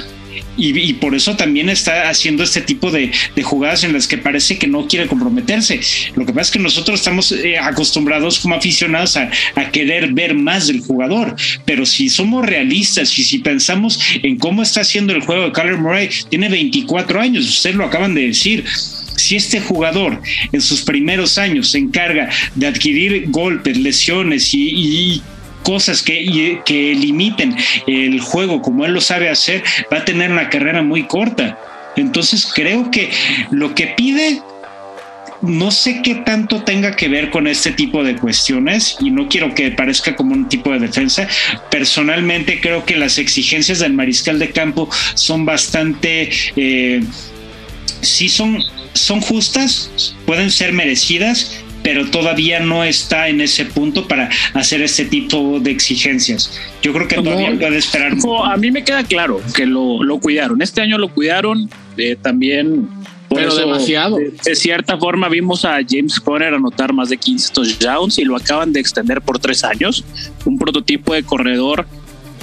Y, por eso también está haciendo este tipo de, jugadas en las que parece que no quiere comprometerse. Lo que pasa es que nosotros estamos eh, acostumbrados como aficionados a, querer ver más del jugador, pero si somos realistas y si pensamos en cómo está haciendo el juego de Kyler Murray, tiene 24 años, ustedes lo acaban de decir si este jugador en sus primeros años se encarga de adquirir golpes, lesiones y, cosas que, que limiten el juego como él lo sabe hacer, va a tener una carrera muy corta. Entonces creo que lo que pide no sé qué tanto tenga que ver con este tipo de cuestiones y no quiero que parezca como un tipo de defensa. Personalmente creo que las exigencias del mariscal de campo son bastante, eh, sí son son justas, pueden ser merecidas, pero todavía no está en ese punto para hacer este tipo de exigencias. Yo creo que todavía puede esperar. a mí me queda claro que lo, cuidaron. Este año lo cuidaron eh, también. pero demasiado. De, cierta forma vimos a James Conner anotar más de 15 touchdowns y lo acaban de extender por tres años. Un prototipo de corredor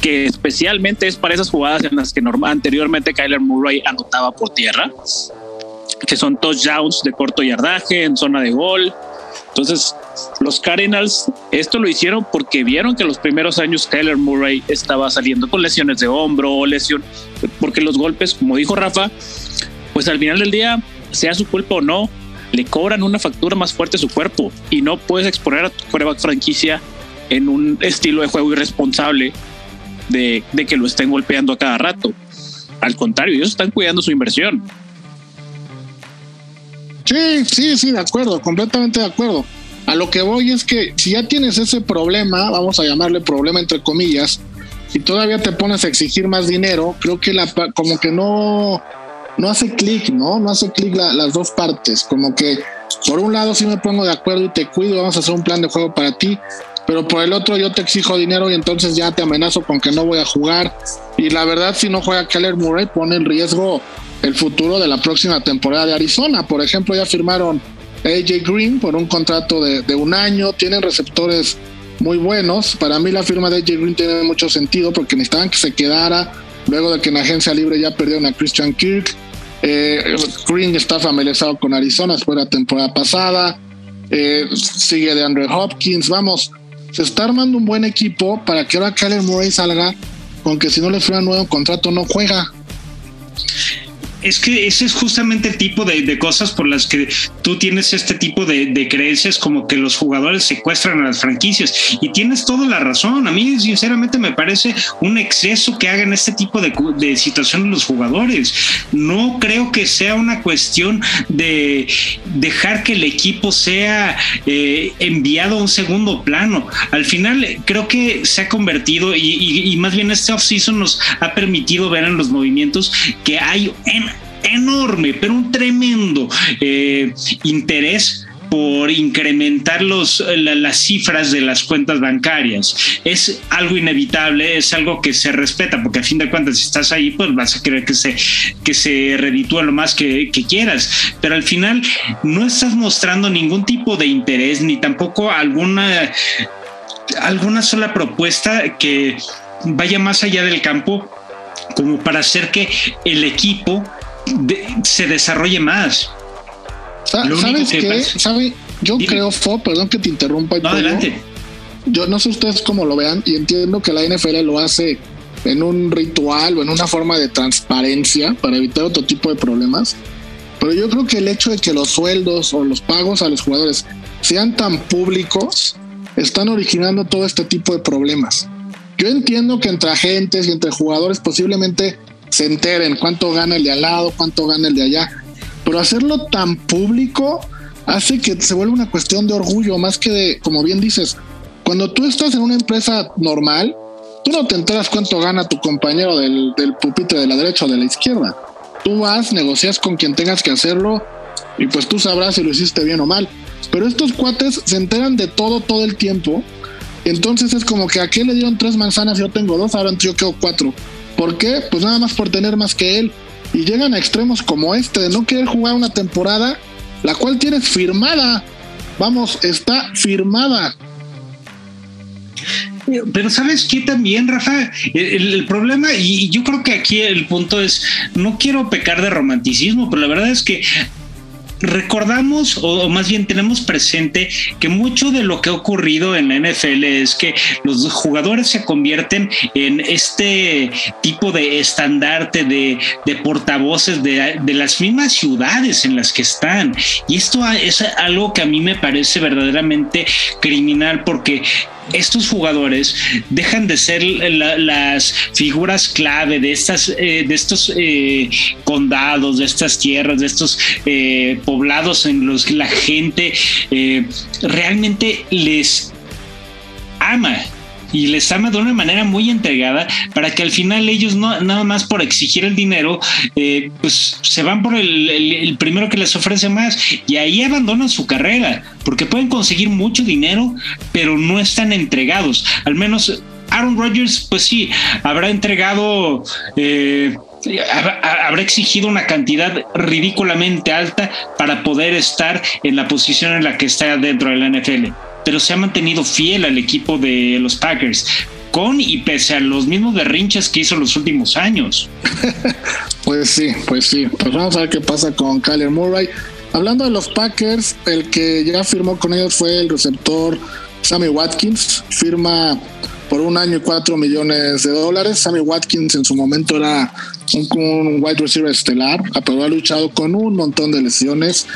que especialmente es para esas jugadas en las que anteriormente Kyler Murray anotaba por tierra que son touchdowns de corto yardaje en zona de gol. Entonces, los Cardinals esto lo hicieron porque vieron que los primeros años Kyler Murray estaba saliendo con lesiones de hombro o lesión, porque los golpes, como dijo Rafa, pues al final del día, sea su culpa o no, le cobran una factura más fuerte a su cuerpo y no puedes exponer a tu quarterback franquicia en un estilo de juego irresponsable de que lo estén golpeando a cada rato. Al contrario, ellos están cuidando su inversión. Sí, sí, sí, de acuerdo, completamente de acuerdo. A lo que voy es que si ya tienes ese problema, vamos a llamarle problema entre comillas, y todavía te pones a exigir más dinero, creo que la como que no no hace clic, ¿no? No hace clic las dos partes, como que por un lado sí me pongo de acuerdo y te cuido, vamos a hacer un plan de juego para ti, pero por el otro yo te exijo dinero y entonces ya te amenazo con que no voy a jugar. Y la verdad, si no juega Keller Murray, pone en riesgo el futuro de la próxima temporada de Arizona. Por ejemplo, ya firmaron AJ Green por un contrato de, un año, tienen receptores muy buenos. Para mí la firma de AJ Green tiene mucho sentido porque necesitaban que se quedara luego de que en agencia libre ya perdieron a Christian Kirk. Eh, Green está familiarizado con Arizona después de la temporada pasada. Eh, sigue de Andrew Hopkins. Vamos, se está armando un buen equipo para que ahora Kyler Murray salga con que si no le firma nuevo contrato no juega es que ese es justamente el tipo de, cosas por las que tú tienes este tipo de, creencias como que los jugadores secuestran a las franquicias y tienes toda la razón. A mí sinceramente me parece un exceso que hagan este tipo de, de situaciones los jugadores. No creo que sea una cuestión de dejar que el equipo sea eh, enviado a un segundo plano. Al final creo que se ha convertido y, más bien este offseason nos ha permitido ver en los movimientos que hay en enorme, pero un tremendo eh, interés por incrementar los, las cifras de las cuentas bancarias. Es algo inevitable, es algo que se respeta, porque a fin de cuentas, si estás ahí, pues vas a querer que se, que se reditúe lo más que, que quieras. Pero al final no estás mostrando ningún tipo de interés, ni tampoco alguna, alguna sola propuesta que vaya más allá del campo como para hacer que el equipo se desarrolle más. ¿Sabes qué? Yo creo, Fo, perdón que te interrumpa. adelante. Yo no sé ustedes cómo lo vean y entiendo que la NFL lo hace en un ritual o en una forma de transparencia para evitar otro tipo de problemas. Pero yo creo que el hecho de que los sueldos o los pagos a los jugadores sean tan públicos están originando todo este tipo de problemas. Yo entiendo que entre agentes y entre jugadores posiblemente se enteren cuánto gana el de al lado, cuánto gana el de allá. Pero hacerlo tan público hace que se vuelva una cuestión de orgullo, más que de, como bien dices, cuando tú estás en una empresa normal, tú no te enteras cuánto gana tu compañero del, del pupitre de la derecha o de la izquierda. Tú vas, negocias con quien tengas que hacerlo Y pues tú sabrás si lo hiciste bien o mal. Pero estos cuates se enteran de todo todo el tiempo. Entonces es como que a qué le dieron tres manzanas y yo tengo dos, ahora yo quedo cuatro. ¿Por qué? Pues nada más por tener más que él. Y llegan a extremos como este de no querer jugar una temporada, la cual tienes firmada. Vamos, está firmada. Pero sabes qué también, Rafa, el, problema, y yo creo que aquí el punto es, no quiero pecar de romanticismo, pero la verdad es que recordamos o más bien tenemos presente que mucho de lo que ha ocurrido en la NFL es que los jugadores se convierten en este tipo de estandarte de, portavoces de, las mismas ciudades en las que están. Y esto es algo que a mí me parece verdaderamente criminal porque estos jugadores dejan de ser las figuras clave de estas eh, de estos eh, condados de estas tierras de estos eh, poblados en los que la gente realmente les ama y les ama de una manera muy entregada para que al final ellos no nada más por exigir el dinero eh, pues se van por el, primero que les ofrece más. Y ahí abandonan su carrera porque pueden conseguir mucho dinero pero no están entregados. Al menos Aaron Rodgers pues sí habrá entregado eh, habrá exigido una cantidad ridículamente alta para poder estar en la posición en la que está dentro de la NFL pero se ha mantenido fiel al equipo de los Packers, con y pese a los mismos berrinches que hizo los últimos años. [laughs] pues sí, pues sí. Pues vamos a ver qué pasa con Kyler Murray. Hablando de los Packers, el que ya firmó con ellos fue el receptor Sammy Watkins. Firma por un año y cuatro millones de dólares. Sammy Watkins en su momento era un, un wide receiver estelar, pero ha luchado con un montón de lesiones.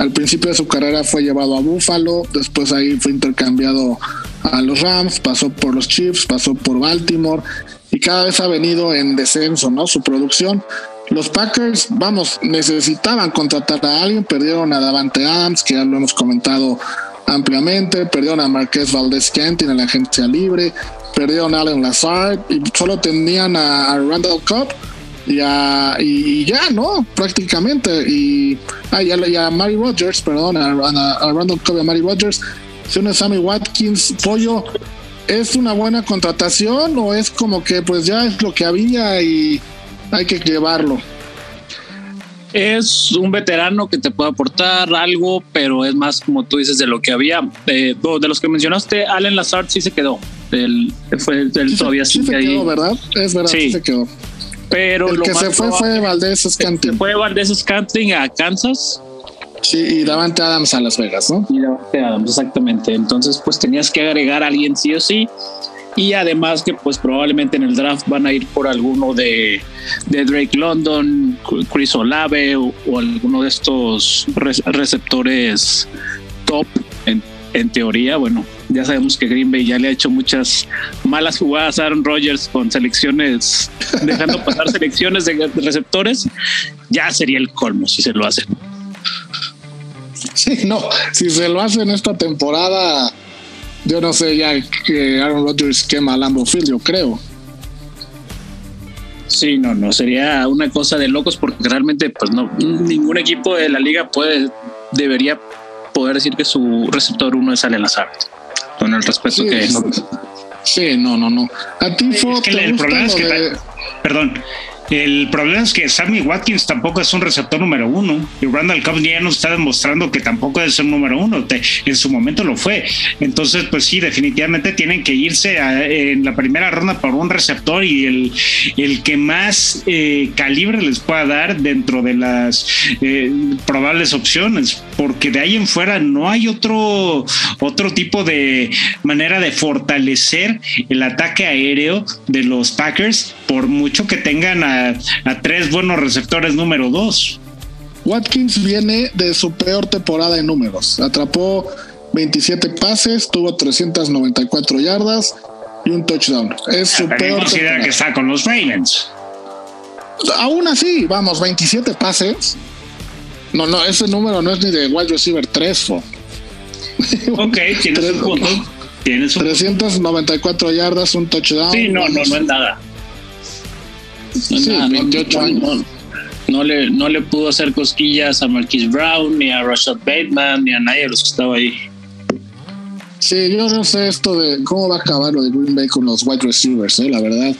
Al principio de su carrera fue llevado a Buffalo, después ahí fue intercambiado a los Rams, pasó por los Chiefs, pasó por Baltimore y cada vez ha venido en descenso, ¿no? Su producción. Los Packers, vamos, necesitaban contratar a alguien, perdieron a Davante Adams, que ya lo hemos comentado ampliamente, perdieron a Marqués Valdez Cantin en la agencia libre, perdieron a Allen Lazard y solo tenían a, a Randall Cobb y, ya, ¿no? Prácticamente. Y, ah, y, a, Mary Rogers, perdón, a, Randall Cobb y a Mary Rogers. Si uno es Sammy Watkins, Pollo, ¿es una buena contratación o es como que pues ya es lo que había y hay que llevarlo? Es un veterano que te puede aportar algo, pero es más como tú dices de lo que había. de los que mencionaste, Allen Lazard sí se quedó. Él, fue, él todavía sí, se quedó, ¿verdad? Es verdad, sí se quedó. Pero el que se fue fue Valdés Scanting. fue Valdés Scanting a Kansas. Sí, y Davante Adams a Las Vegas, ¿no? Y Davante Adams, exactamente. Entonces, pues tenías que agregar a alguien sí o sí. Y además que pues probablemente en el draft van a ir por alguno de, de Drake London, Chris Olave o, alguno de estos receptores top en, en teoría. Bueno, ya sabemos que Green Bay ya le ha hecho muchas malas jugadas a Aaron Rodgers con selecciones, [laughs] dejando pasar selecciones de receptores. Ya sería el colmo si se lo hacen. Sí, no, si se lo hacen esta temporada, yo no sé ya que Aaron Rodgers quema Lambo Field, yo creo. Sí, no, no, sería una cosa de locos porque realmente, pues no, ningún equipo de la liga puede, debería poder decir que su receptor uno es Allen Lazard con el respeto que es. Sí, no, no, no. A ti, es que el problema es que, perdón, el problema es que Sammy Watkins tampoco es un receptor número uno. Y Randall Cobb ya nos está demostrando que tampoco es el número uno. en su momento lo fue. Entonces, pues sí, definitivamente tienen que irse en la primera ronda por un receptor y el, el que más eh, calibre les pueda dar dentro de las eh, probables opciones. Porque de ahí en fuera no hay otro, otro tipo de manera de fortalecer el ataque aéreo de los Packers, por mucho que tengan a a, tres buenos receptores número dos. Watkins viene de su peor temporada en números. Atrapó 27 pases, tuvo 394 yardas y un touchdown. Es su peor considera que está con los Ravens. Aún así, vamos, 27 pases. No, no, ese número no es ni de wide receiver 3. [laughs] Ok, tienes un punto. Tienes 394 yardas, un touchdown. Sí, no, no, no es nada. Sí, 28 años. no le, no le pudo hacer cosquillas a Marquis Brown, ni a Rashad Bateman, ni a nadie de los que estaba ahí. Sí, yo no sé esto de cómo va a acabar lo de Green Bay con los wide receivers, ¿eh? la verdad.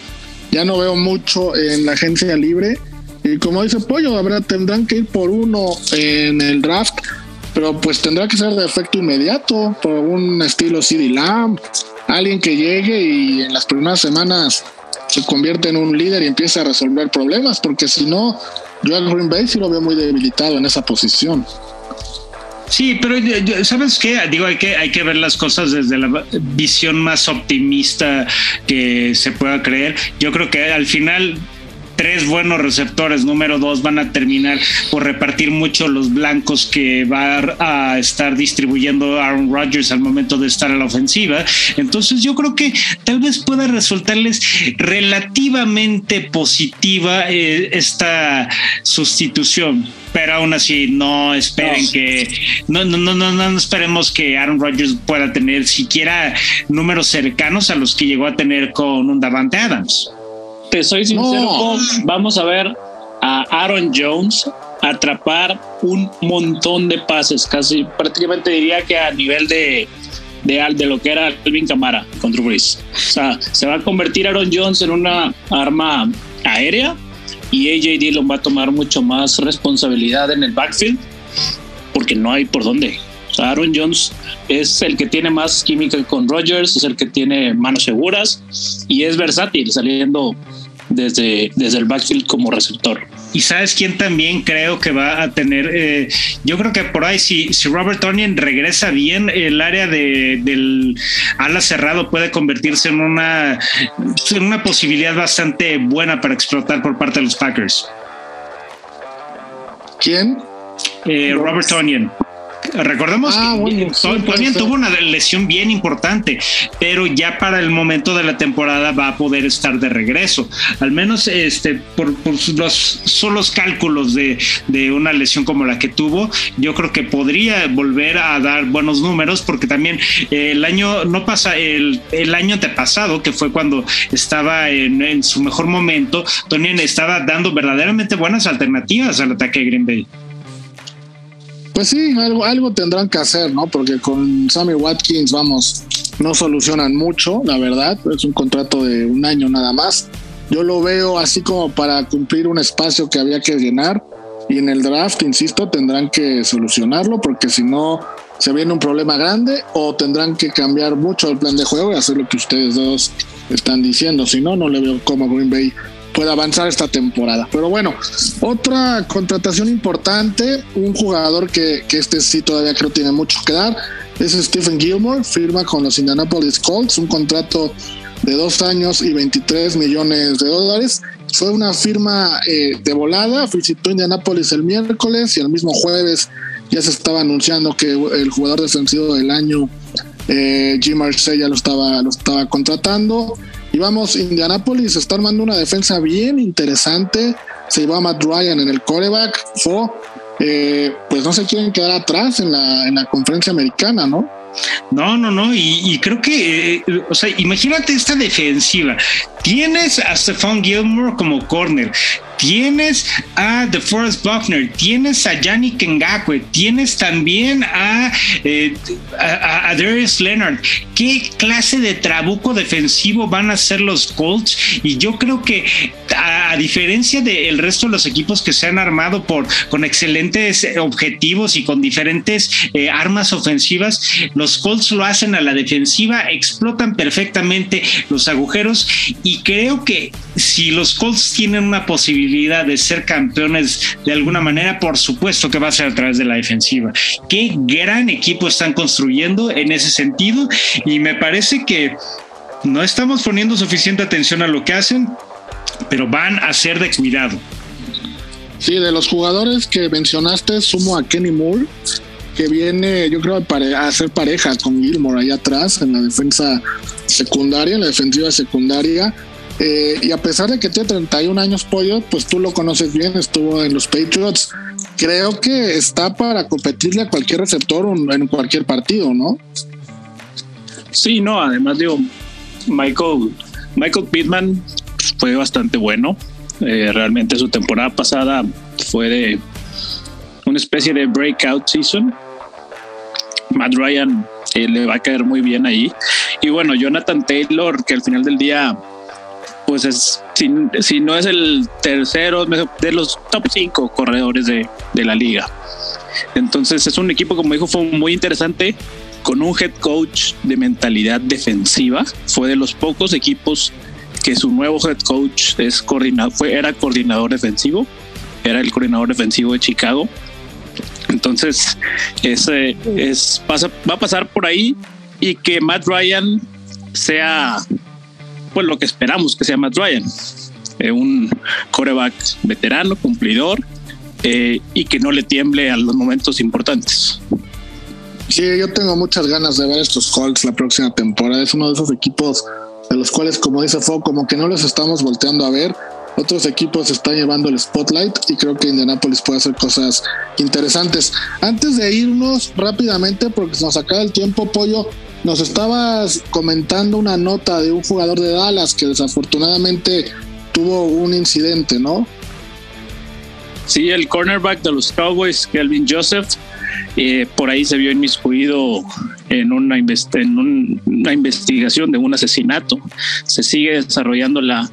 Ya no veo mucho en la agencia libre. Y como dice Pollo, habrá, tendrán que ir por uno en el draft, pero pues tendrá que ser de efecto inmediato, por un estilo CD Lamb, alguien que llegue y en las primeras semanas se convierte en un líder y empiece a resolver problemas, porque si no, yo a Green Bay sí lo veo muy debilitado en esa posición. Sí, pero ¿sabes qué? Digo, hay que, hay que ver las cosas desde la visión más optimista que se pueda creer. Yo creo que al final tres buenos receptores, número dos, van a terminar por repartir mucho los blancos que va a estar distribuyendo Aaron Rodgers al momento de estar a la ofensiva. Entonces yo creo que tal vez pueda resultarles relativamente positiva eh, esta sustitución pero aún así no esperen que no, no, no, no, no esperemos que Aaron Rodgers pueda tener siquiera números cercanos a los que llegó a tener con un Davante Adams te soy sincero, vamos a ver a Aaron Jones atrapar un montón de pases, casi prácticamente diría que a nivel de, de, de lo que era Alvin Camara contra Breeze. O sea, se va a convertir Aaron Jones en una arma aérea y AJ Dillon va a tomar mucho más responsabilidad en el backfield porque no hay por dónde. Aaron Jones es el que tiene más química con Rodgers, es el que tiene manos seguras y es versátil saliendo desde, desde el backfield como receptor. Y sabes quién también creo que va a tener, eh, yo creo que por ahí si, si Robert Onion regresa bien, el área de, del ala cerrado puede convertirse en una, en una posibilidad bastante buena para explotar por parte de los Packers. ¿Quién? Eh, Robert Onion. Recordemos ah, que tuvo una lesión bien importante, pero ya para el momento de la temporada va a poder estar de regreso. Al menos este, por, los solos cálculos de, una lesión como la que tuvo, yo creo que podría volver a dar buenos números, porque también el año no pasa, el, el año pasado, que fue cuando estaba en, su mejor momento, Tony estaba dando verdaderamente buenas alternativas al ataque de Green Bay. Pues sí, algo, algo tendrán que hacer, ¿no? Porque con Sammy Watkins, vamos, no solucionan mucho, la verdad. Es un contrato de un año nada más. Yo lo veo así como para cumplir un espacio que había que llenar. Y en el draft, insisto, tendrán que solucionarlo porque si no, se viene un problema grande o tendrán que cambiar mucho el plan de juego y hacer lo que ustedes dos están diciendo. Si no, no le veo cómo Green Bay puede avanzar esta temporada. Pero bueno, otra contratación importante, un jugador que, este sí todavía creo tiene mucho que dar, es Stephen Gilmore, firma con los Indianapolis Colts, un contrato de dos años y 23 millones de dólares. Fue una firma eh, de volada, visitó Indianapolis el miércoles y el mismo jueves ya se estaba anunciando que el jugador defensivo del año, eh, Jim Marseille, ya lo estaba, lo estaba contratando. Y vamos, Indianapolis está armando una defensa bien interesante. Se llevó a Matt Ryan en el coreback. Fue, eh, pues no se quieren quedar atrás en la, en la conferencia americana, ¿no? No, no, no, y, creo que, eh, o sea, imagínate esta defensiva. Tienes a Stephon Gilmore como corner, tienes a DeForest Buckner, tienes a Yannick Ngakwe, tienes también a, eh, Darius Leonard. ¿Qué clase de trabuco defensivo van a ser los Colts? Y yo creo que a, diferencia del resto de los equipos que se han armado por, con excelentes objetivos y con diferentes eh, armas ofensivas, los Colts lo hacen a la defensiva, explotan perfectamente los agujeros y creo que si los Colts tienen una posibilidad de ser campeones de alguna manera, por supuesto que va a ser a través de la defensiva. Qué gran equipo están construyendo en ese sentido y me parece que no estamos poniendo suficiente atención a lo que hacen, pero van a ser de cuidado. Sí, de los jugadores que mencionaste, sumo a Kenny Moore, que viene, yo creo, a hacer pareja con Gilmore allá atrás en la defensa secundaria, en la defensiva secundaria. Eh, y a pesar de que tiene 31 años pollo, pues tú lo conoces bien, estuvo en los Patriots. Creo que está para competirle a cualquier receptor en cualquier partido, ¿no? Sí, no, además digo, Michael, Michael Pittman fue bastante bueno. Eh, realmente su temporada pasada fue de una especie de breakout season. Matt Ryan eh, le va a caer muy bien ahí. Y bueno, Jonathan Taylor, que al final del día, pues es, si, no es el tercero de los top 5 corredores de, de la liga. Entonces es un equipo, como dijo, fue muy interesante con un head coach de mentalidad defensiva. Fue de los pocos equipos que su nuevo head coach es coordinador, fue, era coordinador defensivo, era el coordinador defensivo de Chicago. Entonces, ese es, pasa, va a pasar por ahí y que Matt Ryan sea pues lo que esperamos que sea Matt Ryan, eh, un coreback veterano, cumplidor eh, y que no le tiemble a los momentos importantes. Sí, yo tengo muchas ganas de ver estos Colts la próxima temporada. Es uno de esos equipos de los cuales, como dice Fo, como que no los estamos volteando a ver. Otros equipos están llevando el spotlight y creo que Indianapolis puede hacer cosas interesantes. Antes de irnos rápidamente, porque se nos acaba el tiempo, Pollo, nos estabas comentando una nota de un jugador de Dallas que desafortunadamente tuvo un incidente, ¿no? Sí, el cornerback de los Cowboys, Kelvin Joseph, eh, por ahí se vio inmiscuido en una, en una investigación de un asesinato. Se sigue desarrollando la,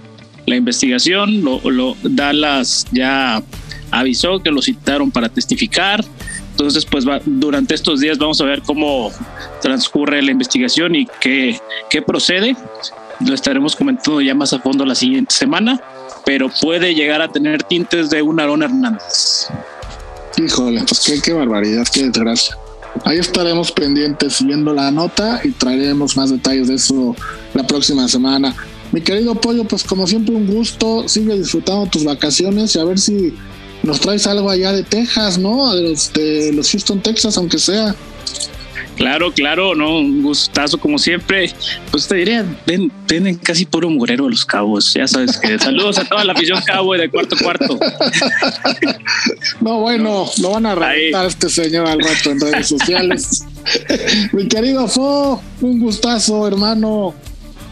la investigación. Lo, lo, Dallas ya avisó que lo citaron para testificar. Entonces, pues durante estos días vamos a ver cómo transcurre la investigación y qué, qué procede. Lo estaremos comentando ya más a fondo la siguiente semana, pero puede llegar a tener tintes de un Aaron Hernández. Híjole, pues qué, qué barbaridad, qué desgracia. Ahí estaremos pendientes viendo la nota y traeremos más detalles de eso la próxima semana. Mi querido Pollo, pues como siempre un gusto, sigue disfrutando tus vacaciones y a ver si nos traes algo allá de Texas, ¿no? De los, de los Houston, Texas, aunque sea. Claro, claro, no, un gustazo como siempre. Pues te diría, ven, ven casi puro mugrero a los cabos. Ya sabes que [laughs] saludos a toda la afición cabo de cuarto cuarto. [laughs] No, bueno, lo van a reventar este señor al rato en redes sociales. [laughs] Mi querido Fo, un gustazo, hermano.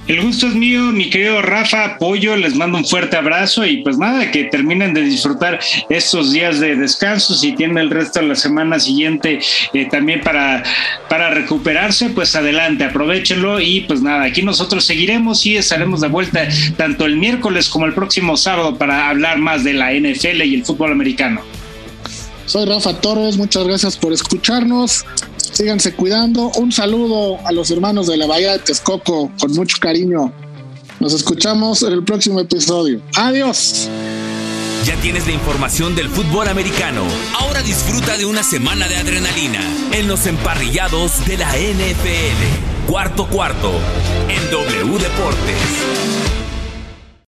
El gusto es mío, mi querido Rafa, apoyo, les mando un fuerte abrazo y pues nada, que terminen de disfrutar estos días de descanso, si tienen el resto de la semana siguiente eh, también para, para recuperarse, pues adelante, aprovechenlo y pues nada, aquí nosotros seguiremos y estaremos de vuelta tanto el miércoles como el próximo sábado para hablar más de la NFL y el fútbol americano. Soy Rafa Torres, muchas gracias por escucharnos síganse cuidando. Un saludo a los hermanos de la Bahía de Texcoco con mucho cariño. Nos escuchamos en el próximo episodio. Adiós. Ya tienes la información del fútbol americano. Ahora disfruta de una semana de adrenalina en los emparrillados de la NFL. Cuarto cuarto en W Deportes.